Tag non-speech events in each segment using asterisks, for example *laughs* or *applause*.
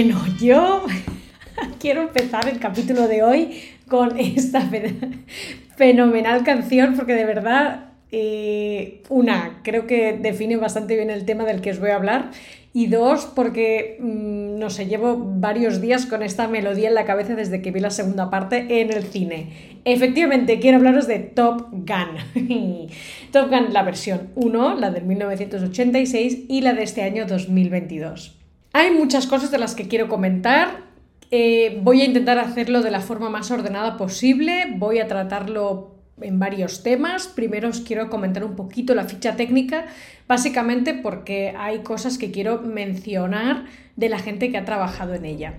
Bueno, yo *laughs* quiero empezar el capítulo de hoy con esta fenomenal canción porque de verdad, eh, una, creo que define bastante bien el tema del que os voy a hablar y dos, porque, mm, no sé, llevo varios días con esta melodía en la cabeza desde que vi la segunda parte en el cine. Efectivamente, quiero hablaros de Top Gun. *laughs* Top Gun, la versión 1, la del 1986 y la de este año 2022. Hay muchas cosas de las que quiero comentar. Eh, voy a intentar hacerlo de la forma más ordenada posible. Voy a tratarlo en varios temas. Primero os quiero comentar un poquito la ficha técnica, básicamente porque hay cosas que quiero mencionar de la gente que ha trabajado en ella.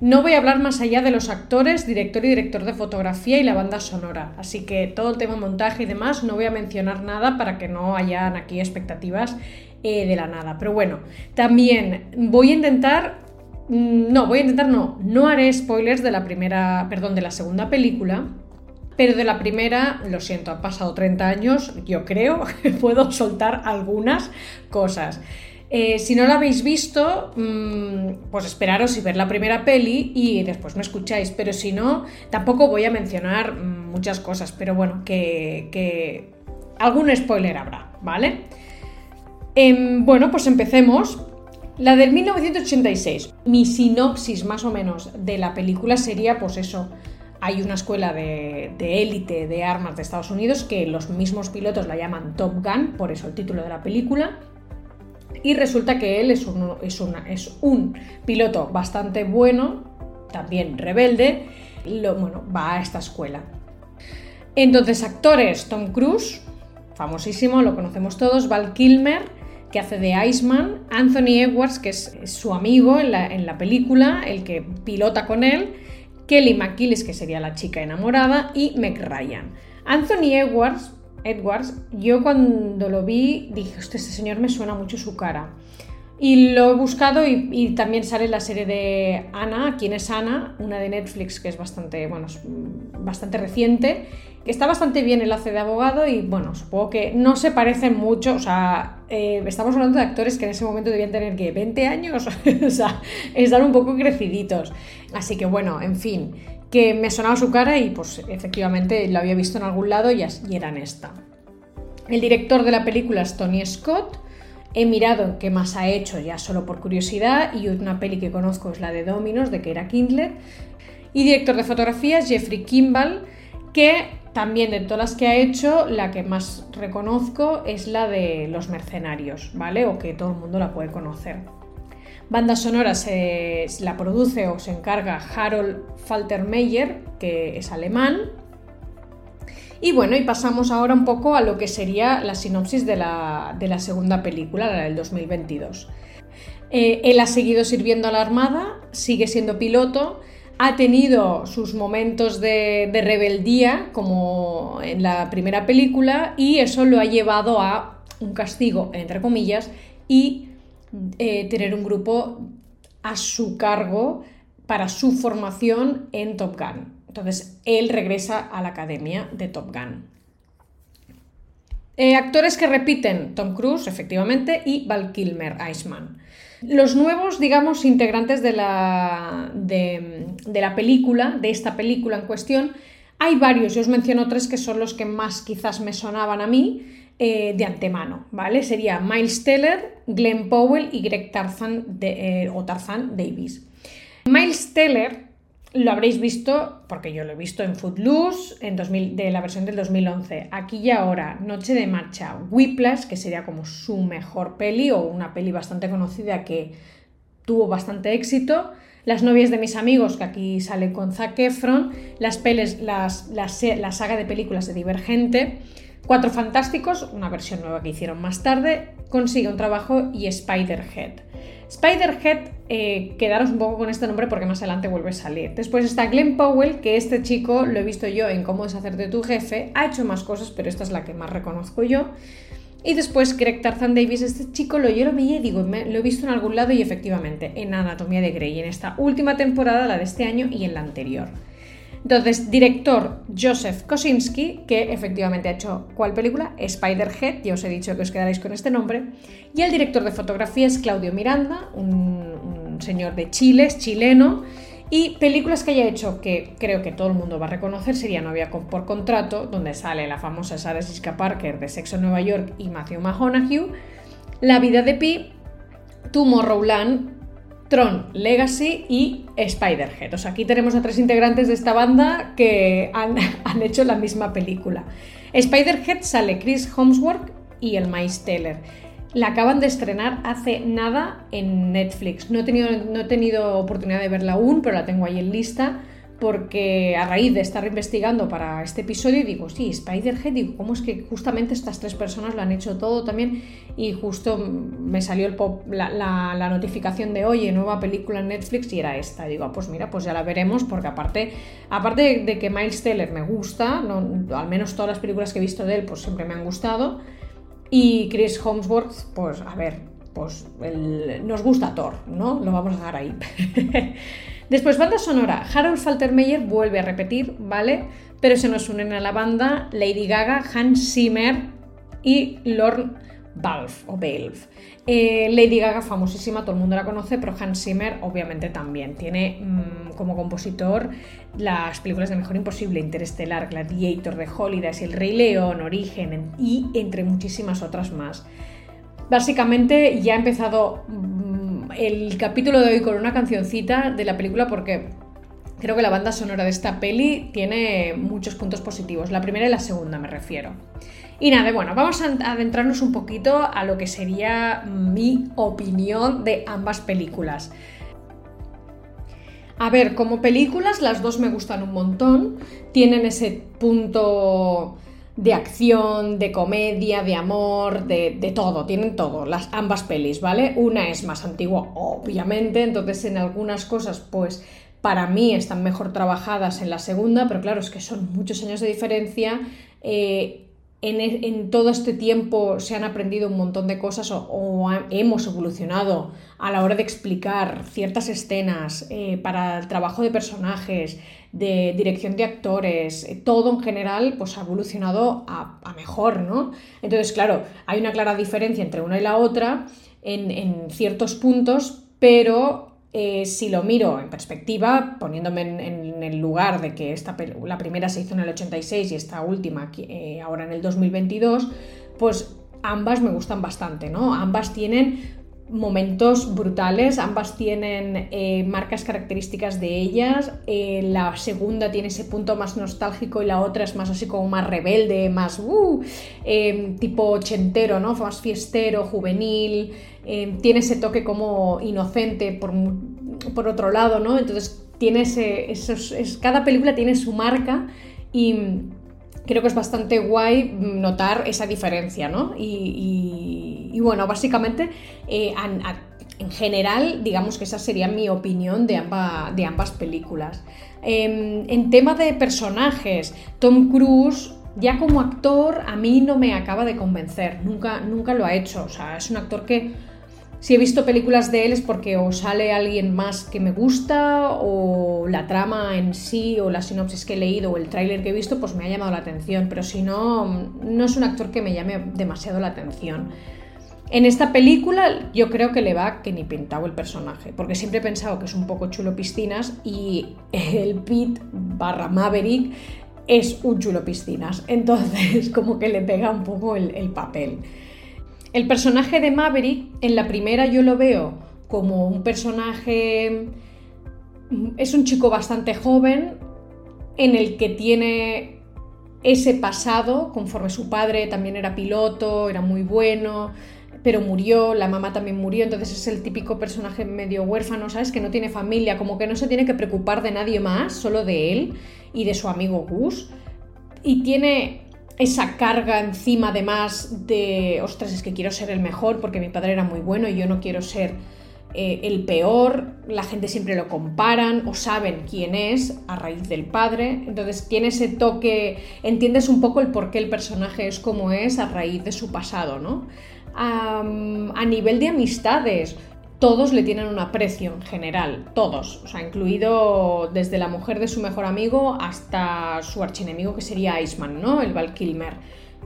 No voy a hablar más allá de los actores, director y director de fotografía y la banda sonora, así que todo el tema montaje y demás no voy a mencionar nada para que no hayan aquí expectativas eh, de la nada. Pero bueno, también voy a intentar, mm, no, voy a intentar no, no haré spoilers de la primera, perdón, de la segunda película, pero de la primera, lo siento, han pasado 30 años, yo creo que *laughs* puedo soltar algunas cosas. Eh, si no la habéis visto, mm, pues esperaros y ver la primera peli y después me escucháis. Pero si no, tampoco voy a mencionar mm, muchas cosas, pero bueno, que, que algún spoiler habrá, ¿vale? Em, bueno, pues empecemos. La del 1986. Mi sinopsis más o menos de la película sería pues eso. Hay una escuela de élite de, armas de Estados Unidos que los mismos pilotos la llaman Top Gun, por eso el título de la película. Y resulta que él es un, es es un piloto bastante bueno, también rebelde, lo, bueno, va a esta escuela. Entonces, actores, Tom Cruise, famosísimo, lo conocemos todos, Val Kilmer, que hace de Iceman, Anthony Edwards, que es su amigo en la, película, el que pilota con él, Kelly McGillis, que sería la chica enamorada, y Meg Ryan. Anthony Edwards, Edwards, yo cuando lo vi dije, este señor me suena mucho su cara. Y lo he buscado y, también sale la serie de Ana, ¿Quién es Ana? Una de Netflix que es bastante, bueno, bastante reciente, que está bastante bien el hace de abogado y bueno, supongo que no se parecen mucho, o sea, eh, estamos hablando de actores que en ese momento debían tener que 20 años, *laughs* o sea, están un poco creciditos. Así que bueno, en fin, que me sonaba su cara y pues efectivamente lo había visto en algún lado y, y era en esta. El director de la película es Tony Scott He mirado qué más ha hecho ya solo por curiosidad y una peli que conozco es la de Dominos de Keira Kindler. Y director de fotografía Jeffrey Kimball, que también de todas las que ha hecho, la que más reconozco es la de Los Mercenarios, ¿vale? O que todo el mundo la puede conocer. Banda sonora se la produce o se encarga Harold Faltermeyer, que es alemán, y bueno, y pasamos ahora un poco a lo que sería la sinopsis de la, segunda película, la del 2022. Eh, él ha seguido sirviendo a la Armada, sigue siendo piloto, ha tenido sus momentos de, rebeldía, como en la primera película, y eso lo ha llevado a un castigo, entre comillas, y eh, tener un grupo a su cargo para su formación en Top Gun. Entonces, él regresa a la academia de Top Gun. Eh, actores que repiten, Tom Cruise, efectivamente, y Val Kilmer, Iceman. Los nuevos, digamos, integrantes de la, de, la película, de esta película en cuestión, hay varios, yo os menciono tres que son los que más quizás me sonaban a mí eh, de antemano, ¿vale? Sería Miles Teller, Glenn Powell y Greg Tarzan eh, o Tarzan Davis. Miles Teller lo habréis visto, porque yo lo he visto en Footloose, en de la versión del 2011. Aquí y ahora, Noche de Marcha, Whiplash, que sería como su mejor peli o una peli bastante conocida que tuvo bastante éxito. Las novias de mis amigos, que aquí sale con Zac Efron. Las peles, las, la saga de películas de Divergente. Cuatro Fantásticos, una versión nueva que hicieron más tarde. Consigue un trabajo y Spider-Head. Spiderhead, eh, quedaros un poco con este nombre porque más adelante vuelve a salir. Después está Glenn Powell, que este chico lo he visto yo en Cómo deshacerte tu jefe. Ha hecho más cosas, pero esta es la que más reconozco yo. Y después Greg Tarzan Davis, este chico lo, yo lo veía y digo, lo he visto en algún lado y efectivamente, en Anatomía de Grey, en esta última temporada, la de este año y en la anterior. Entonces, director Joseph Kosinski, que efectivamente ha hecho ¿cuál película? Spiderhead, ya os he dicho que os quedaréis con este nombre. Y el director de fotografía es Claudio Miranda, un, señor de Chile, es chileno. Y películas que haya hecho que creo que todo el mundo va a reconocer sería Novia por contrato, donde sale la famosa Sarah Jessica Parker de Sexo en Nueva York y Matthew McConaughey, La vida de Pi, Tomorrowland, Tron Legacy y Spider-Head. O aquí tenemos a tres integrantes de esta banda que han, *laughs* han hecho la misma película. Spider-Head sale Chris Hemsworth y el Miles Teller. La acaban de estrenar hace nada en Netflix. No he, tenido, no he tenido oportunidad de verla aún, pero la tengo ahí en lista porque a raíz de estar investigando para este episodio digo, sí, Spider-Head, digo, ¿cómo es que justamente estas tres personas lo han hecho todo también? Y justo me salió la, notificación de, oye, nueva película en Netflix y era esta. digo, ah, pues mira, pues ya la veremos porque aparte, aparte de que Miles Teller me gusta, al menos todas las películas que he visto de él, pues siempre me han gustado. Y Chris Hemsworth, pues a ver, pues nos gusta Thor, ¿no? Lo vamos a dejar ahí. *laughs* Después, banda sonora. Harold Faltermeyer vuelve a repetir, ¿vale? Pero se nos unen a la banda Lady Gaga, Hans Zimmer y Lorne Balfe o Balfe. Eh, Lady Gaga, famosísima, todo el mundo la conoce, pero Hans Zimmer obviamente también. Tiene mm, como compositor las películas de Mejor Imposible, Interestelar, Gladiator, The Holidays, El Rey León, Origen y entre muchísimas otras más. Básicamente ya ha empezado el capítulo de hoy con una cancioncita de la película porque creo que la banda sonora de esta peli tiene muchos puntos positivos. La primera y la segunda me refiero. Y nada, bueno, vamos a adentrarnos un poquito a lo que sería mi opinión de ambas películas. A ver, como películas las dos me gustan un montón, tienen ese punto de acción, de comedia, de amor, de, todo, tienen todo, las ambas pelis, ¿vale? Una es más antigua, obviamente, entonces en algunas cosas, pues para mí están mejor trabajadas en la segunda, pero claro, es que son muchos años de diferencia. Eh, e, en, todo este tiempo se han aprendido un montón de cosas o, hemos evolucionado a la hora de explicar ciertas escenas eh, para el trabajo de personajes, de dirección de actores, eh, todo en general pues ha evolucionado a, mejor, ¿no? Entonces, claro, hay una clara diferencia entre una y la otra en, en ciertos puntos, pero eh, si lo miro en perspectiva, poniéndome en, el lugar de que esta, la primera se hizo en el 86 y esta última eh, ahora en el 2022, pues ambas me gustan bastante, ¿no? Ambas tienen momentos brutales, ambas tienen eh, marcas características de ellas, la segunda tiene ese punto más nostálgico y la otra es más así como más rebelde, más uh, tipo ochentero, ¿no? Más fiestero, juvenil, eh, tiene ese toque como inocente por, por otro lado, ¿no? Entonces tiene ese, es, cada película tiene su marca y creo que es bastante guay notar esa diferencia, ¿no? Y, bueno, básicamente eh, en general, digamos que esa sería mi opinión de, de ambas películas. Em, en tema de personajes, Tom Cruise ya como actor a mí no me acaba de convencer, nunca, nunca lo ha hecho, o sea, es un actor que si he visto películas de él es porque o sale alguien más que me gusta o la trama en sí o la sinopsis que he leído o el tráiler que he visto pues me ha llamado la atención, pero si no, no es un actor que me llame demasiado la atención. En esta película yo creo que le va que ni pintado el personaje, porque siempre he pensado que es un poco chulo piscinas y el Pete barra Maverick es un chulo piscinas, entonces *laughs* como que le pega un poco el, el papel. El personaje de Maverick, en la primera yo lo veo como un personaje... Es un chico bastante joven en el que tiene ese pasado, conforme su padre también era piloto, era muy bueno, pero murió, la mamá también murió, entonces es el típico personaje medio huérfano, ¿sabes? Que no tiene familia, como que no se tiene que preocupar de nadie más, solo de él y de su amigo Gus. Y tiene esa carga encima además de, ostras, es que quiero ser el mejor porque mi padre era muy bueno y yo no quiero ser eh, el peor, la gente siempre lo comparan o saben quién es a raíz del padre, entonces tiene ese toque, entiendes un poco el por qué el personaje es como es a raíz de su pasado, ¿no? A nivel de amistades, todos le tienen un aprecio en general, todos, o sea, incluido desde la mujer de su mejor amigo hasta su archienemigo que sería Iceman, ¿no? El Val Kilmer.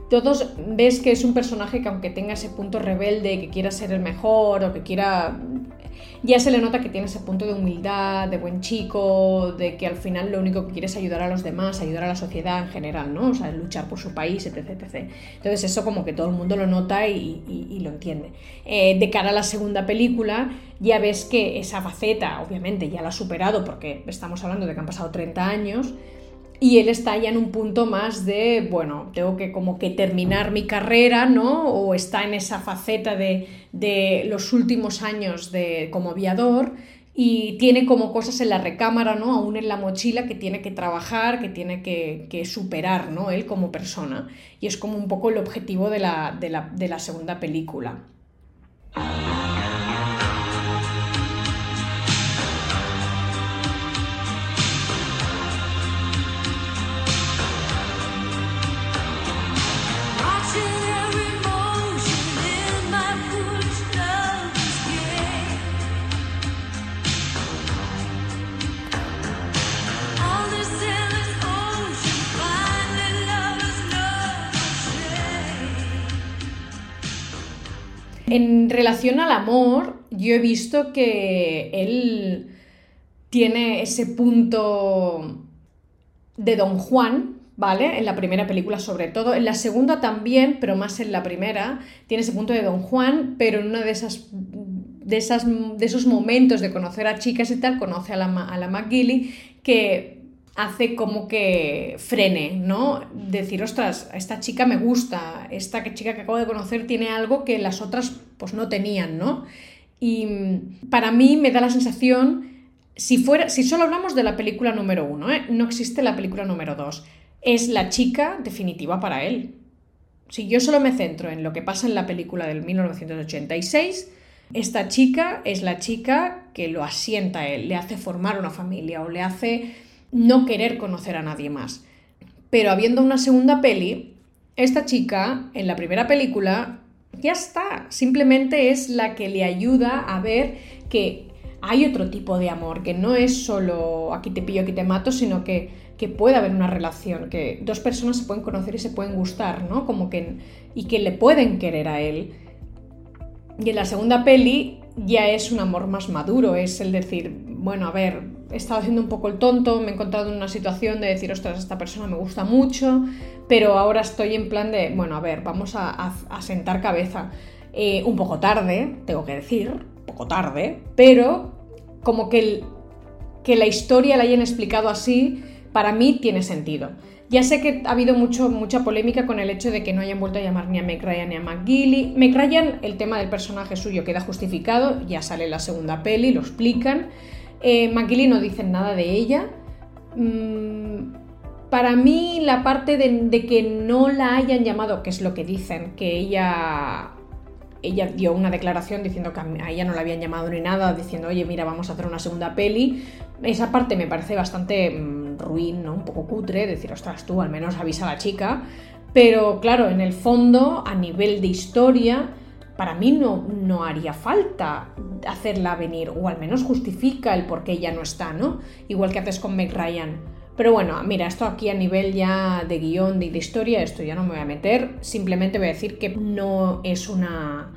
Todos ves que es un personaje que aunque tenga ese punto rebelde, que quiera ser el mejor o que quiera ya se le nota que tiene ese punto de humildad, de buen chico, de que al final lo único que quiere es ayudar a los demás, ayudar a la sociedad en general, ¿no? O sea, luchar por su país, etc. etc. Entonces eso como que todo el mundo lo nota y, lo entiende. Eh, de cara a la segunda película, ya ves que esa faceta, obviamente, ya la ha superado porque estamos hablando de que han pasado 30 años, y él está ya en un punto más de, bueno, tengo que como que terminar mi carrera, ¿no? O está en esa faceta de, de los últimos años de, como aviador y tiene como cosas en la recámara, ¿no? Aún en la mochila que tiene que trabajar, que tiene que, que superar, ¿no? Él como persona. Y es como un poco el objetivo de la, de la, de la segunda película. En relación al amor, yo he visto que él tiene ese punto de Don Juan, ¿vale? En la primera película sobre todo, en la segunda también, pero más en la primera, tiene ese punto de Don Juan, pero en una de esas de, esas, de esos momentos de conocer a chicas y tal, conoce a la, a la McGilly, que hace como que frene, ¿no? Decir, ostras, esta chica me gusta, esta chica que acabo de conocer tiene algo que las otras pues no tenían, ¿no? Y para mí me da la sensación, si, fuera, si solo hablamos de la película número uno, ¿eh? no existe la película número dos, es la chica definitiva para él. Si yo solo me centro en lo que pasa en la película del 1986, esta chica es la chica que lo asienta a él, le hace formar una familia o le hace no querer conocer a nadie más. Pero habiendo una segunda peli, esta chica en la primera película ya está, simplemente es la que le ayuda a ver que hay otro tipo de amor, que no es solo aquí te pillo, aquí te mato, sino que, que puede haber una relación, que dos personas se pueden conocer y se pueden gustar, ¿no? Como que, y que le pueden querer a él. Y en la segunda peli ya es un amor más maduro, es el decir, bueno, a ver, he estado haciendo un poco el tonto, me he encontrado en una situación de decir, ostras, esta persona me gusta mucho, pero ahora estoy en plan de, bueno, a ver, vamos a, sentar cabeza. Eh, un poco tarde, tengo que decir, un poco tarde, pero como que, que la historia la hayan explicado así, para mí tiene sentido. Ya sé que ha habido mucho, mucha polémica con el hecho de que no hayan vuelto a llamar ni a Meg Ryan ni a McGilly. Meg Ryan, el tema del personaje suyo queda justificado, ya sale la segunda peli, lo explican. Eh, no dicen nada de ella. Mm, para mí la parte de, que no la hayan llamado, que es lo que dicen, que ella, ella dio una declaración diciendo que a ella no la habían llamado ni nada, diciendo, oye, mira, vamos a hacer una segunda peli. Esa parte me parece bastante mm, ruin, ¿no? Un poco cutre, decir, ostras, tú al menos avisa a la chica. Pero claro, en el fondo, a nivel de historia, para mí no, no haría falta hacerla venir, o al menos justifica el por qué ella no está, ¿no? Igual que haces con Meg Ryan. Pero bueno, mira, esto aquí a nivel ya de guion, de, de historia, esto ya no me voy a meter. Simplemente voy a decir que no es una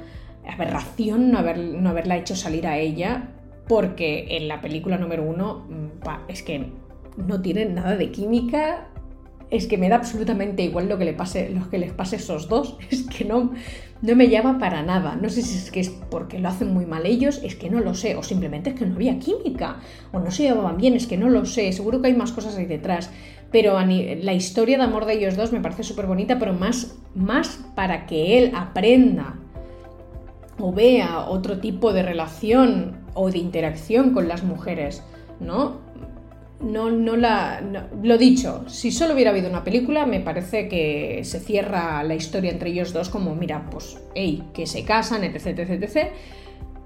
aberración no, haber, no haberla hecho salir a ella, porque en la película número uno mm, es que no tienen nada de química, es que me da absolutamente igual lo que, le pase, lo que les pase a esos dos, *laughs* es que no, no me llama para nada. No sé si es que es porque lo hacen muy mal ellos, es que no lo sé, o simplemente es que no había química, o no se llevaban bien, es que no lo sé, seguro que hay más cosas ahí detrás. Pero la historia de amor de ellos dos me parece súper bonita, pero más, más para que él aprenda o vea otro tipo de relación o de interacción con las mujeres, ¿no? No, no la. lo dicho, si solo hubiera habido una película, me parece que se cierra la historia entre ellos dos como, mira, pues, hey, que se casan, etc, etc, etc.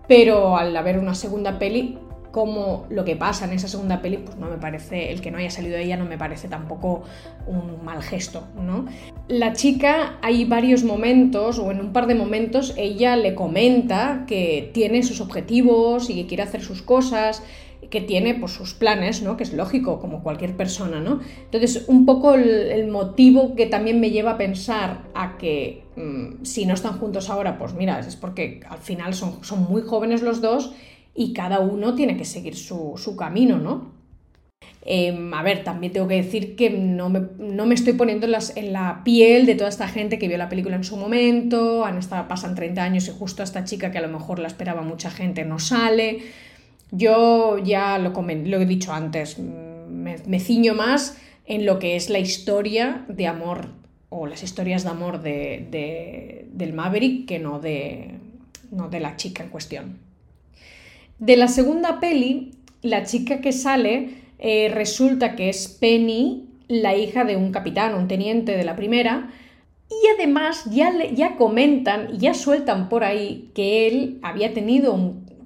Pero al haber una segunda peli, como lo que pasa en esa segunda peli, pues no me parece, el que no haya salido de ella no me parece tampoco un mal gesto, ¿no? La chica, hay varios momentos, o en un par de momentos, ella le comenta que tiene sus objetivos y que quiere hacer sus cosas, que tiene pues, sus planes, ¿no? que es lógico, como cualquier persona. ¿no? Entonces, un poco el, motivo que también me lleva a pensar a que mm, si no están juntos ahora, pues mira, es porque al final son, son muy jóvenes los dos y cada uno tiene que seguir su, camino, ¿no? Em, a ver, también tengo que decir que no me, estoy poniendo en, la piel de toda esta gente que vio la película en su momento, han estado, pasan 30 años y justo esta chica que a lo mejor la esperaba mucha gente no sale. Yo ya lo, lo he dicho antes, me, ciño más en lo que es la historia de amor o las historias de amor de, del Maverick que no de, no de la chica en cuestión. De la segunda peli, la chica que sale eh, resulta que es Penny, la hija de un capitán, un teniente de la primera, y además ya, ya comentan ya sueltan por ahí que él había tenido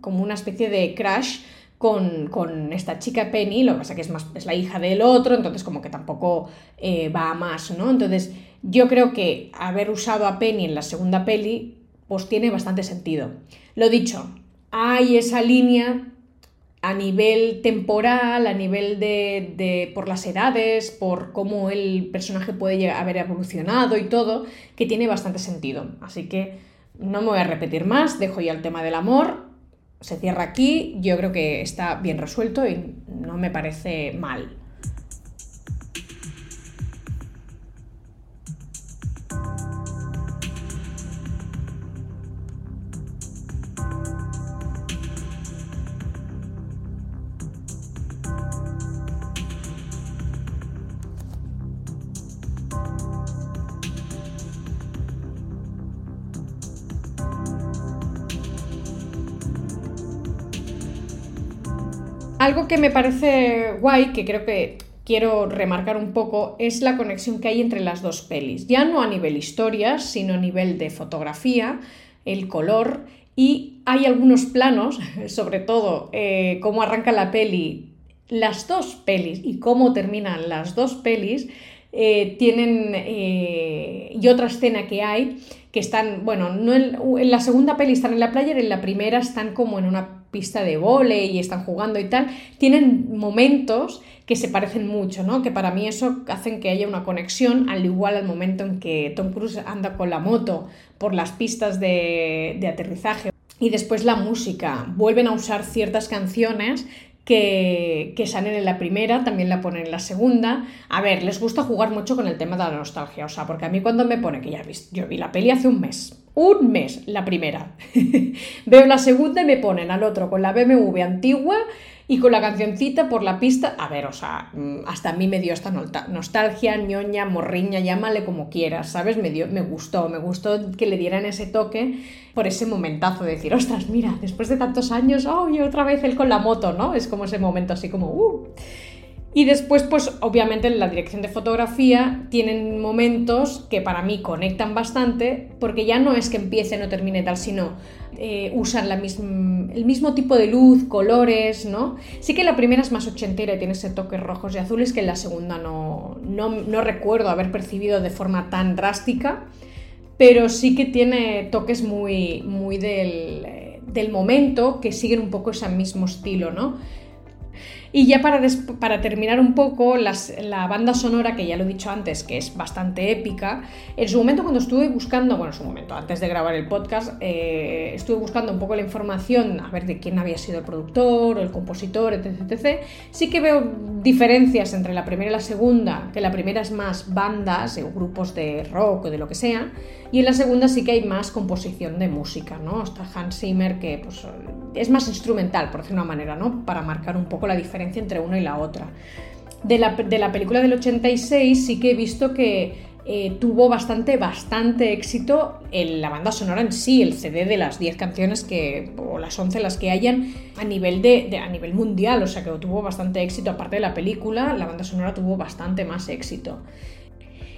como una especie de crash con, esta chica Penny, lo que pasa que es, más, es la hija del otro, entonces como que tampoco eh, va a más, ¿no? Entonces yo creo que haber usado a Penny en la segunda peli, pues tiene bastante sentido. Lo dicho, hay esa línea a nivel temporal, a nivel de, de, por las edades, por cómo el personaje puede haber evolucionado y todo, que tiene bastante sentido. Así que no me voy a repetir más, dejo ya el tema del amor, se cierra aquí, yo creo que está bien resuelto y no me parece mal. Algo que me parece guay, que creo que quiero remarcar un poco, es la conexión que hay entre las dos pelis. Ya no a nivel historia, sino a nivel de fotografía, el color y hay algunos planos, *laughs* sobre todo eh, cómo arranca la peli, las dos pelis y cómo terminan las dos pelis, eh, tienen eh, y otra escena que hay que están, bueno, no en, la segunda peli están en la playa en la primera están como en una pista de volei y están jugando y tal, tienen momentos que se parecen mucho, ¿no? Que para mí eso hacen que haya una conexión, al igual al momento en que Tom Cruise anda con la moto por las pistas de, de aterrizaje. Y después la música. Vuelven a usar ciertas canciones que, salen en la primera, también la ponen en la segunda. A ver, les gusta jugar mucho con el tema de la nostalgia, o sea, porque a mí cuando me pone que ya vi, yo vi la peli hace un mes, un mes la primera, *laughs* veo la segunda y me ponen al otro con la BMW antigua y con la cancioncita por la pista, a ver, o sea, mm, hasta a mí me dio esta nostalgia, ñoña, morriña, llámale como quieras, ¿sabes? Me, dio, me gustó, me gustó que le dieran ese toque por ese momentazo de decir, ostras, mira, después de tantos años, oh, y otra vez él con la moto, ¿no? Es como ese momento así como, uh. Y después, pues obviamente en la dirección de fotografía tienen momentos que para mí conectan bastante, porque ya no es que empiece o termine tal, sino eh, usan el mismo tipo de luz, colores, ¿no? Sí que la primera es más ochentera y tiene ese toque rojos y azules que en la segunda no, no, recuerdo haber percibido de forma tan drástica, pero sí que tiene toques muy, muy del, del momento que siguen un poco ese mismo estilo, ¿no? Y ya para, para terminar un poco, la banda sonora, que ya lo he dicho antes, que es bastante épica, en su momento cuando estuve buscando, bueno, en su momento, antes de grabar el podcast, eh, estuve buscando un poco la información, a ver de quién había sido el productor o el compositor, etc, etc. Sí que veo diferencias entre la primera y la segunda, que la primera es más bandas o grupos de rock o de lo que sea, y en la segunda sí que hay más composición de música, ¿no? Está Hans Zimmer, que pues, es más instrumental, por decirlo de una manera, ¿no? Para marcar un poco la diferencia entre una y la otra. De la, película del 86 sí que he visto que eh, tuvo bastante, bastante éxito en la banda sonora en sí, el CD de las 10 canciones que, o las 11 las que hayan a nivel, de, a nivel mundial, o sea que tuvo bastante éxito, aparte de la película, la banda sonora tuvo bastante más éxito.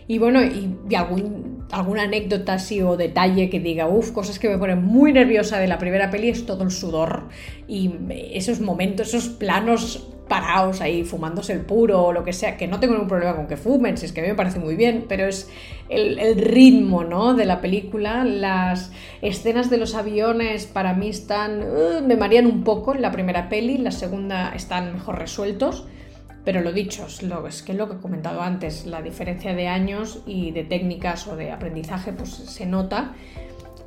Y bueno, y, algún, alguna anécdota así o detalle que diga, uff, cosas que me ponen muy nerviosa de la primera peli es todo el sudor y esos momentos, esos planos parados ahí fumándose el puro o lo que sea, que no tengo ningún problema con que fumen, si es que a mí me parece muy bien, pero es el, ritmo ¿no? de la película, las escenas de los aviones para mí están, uh, me marean un poco en la primera peli, la segunda están mejor resueltos. Pero lo dicho, es, que lo que he comentado antes, la diferencia de años y de técnicas o de aprendizaje pues se nota.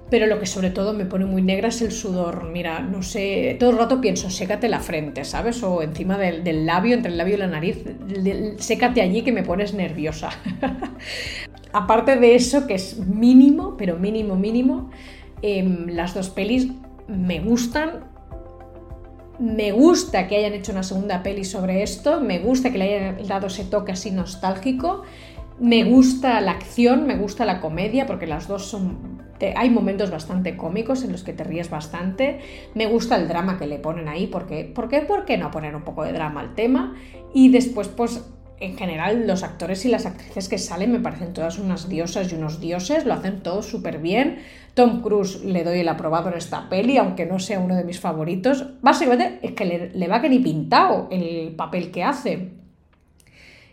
pero lo que sobre todo me pone muy negra es el sudor. Mira, no sé, todo el rato pienso, sécate la frente, ¿sabes? O encima del, labio, entre el labio y la nariz, sécate allí que me pones nerviosa. *laughs* Aparte de eso, que es mínimo, pero mínimo, mínimo, em, las dos pelis me gustan. Me gusta que hayan hecho una segunda peli sobre esto, me gusta que le hayan dado ese toque así nostálgico, me gusta la acción, me gusta la comedia, porque las dos son hay momentos bastante cómicos en los que te ríes bastante. Me gusta el drama que le ponen ahí, porque, ¿por qué, ¿por qué no poner un poco de drama al tema? Y después, pues en general los actores y las actrices que salen me parecen todas unas diosas y unos dioses, lo hacen todo súper bien. Tom Cruise le doy el aprobado en esta peli, aunque no sea uno de mis favoritos. Básicamente es que le, va que ni pintado el papel que hace.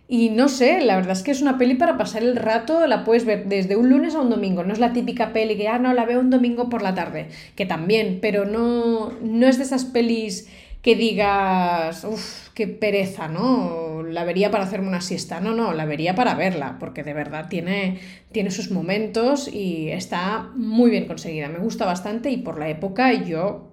Y no sé, la verdad es que es una peli para pasar el rato, la puedes ver desde un lunes a un domingo. No es la típica peli que, ah, no, la veo un domingo por la tarde, que también, pero no, no es de esas pelis que digas, uff, qué pereza, ¿no? La vería para hacerme una siesta. No, no, la vería para verla, porque de verdad tiene, tiene sus momentos y está muy bien conseguida. Me gusta bastante y por la época yo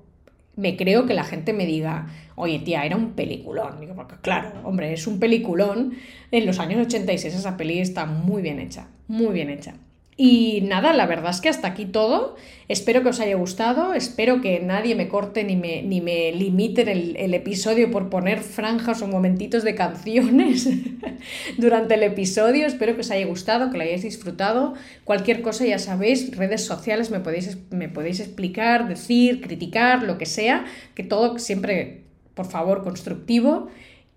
me creo que la gente me diga, oye tía, era un peliculón. Digo, porque claro, hombre, es un peliculón. En los años 86 esa peli está muy bien hecha, muy bien hecha. Y nada, la verdad es que hasta aquí todo. Espero que os haya gustado, espero que nadie me corte ni me, ni me limite el, el episodio por poner franjas o momentitos de canciones *laughs* durante el episodio. Espero que os haya gustado, que lo hayáis disfrutado. Cualquier cosa ya sabéis, redes sociales me podéis, me podéis explicar, decir, criticar, lo que sea, que todo siempre, por favor, constructivo.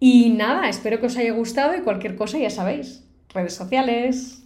Y nada, espero que os haya gustado y cualquier cosa ya sabéis, redes sociales.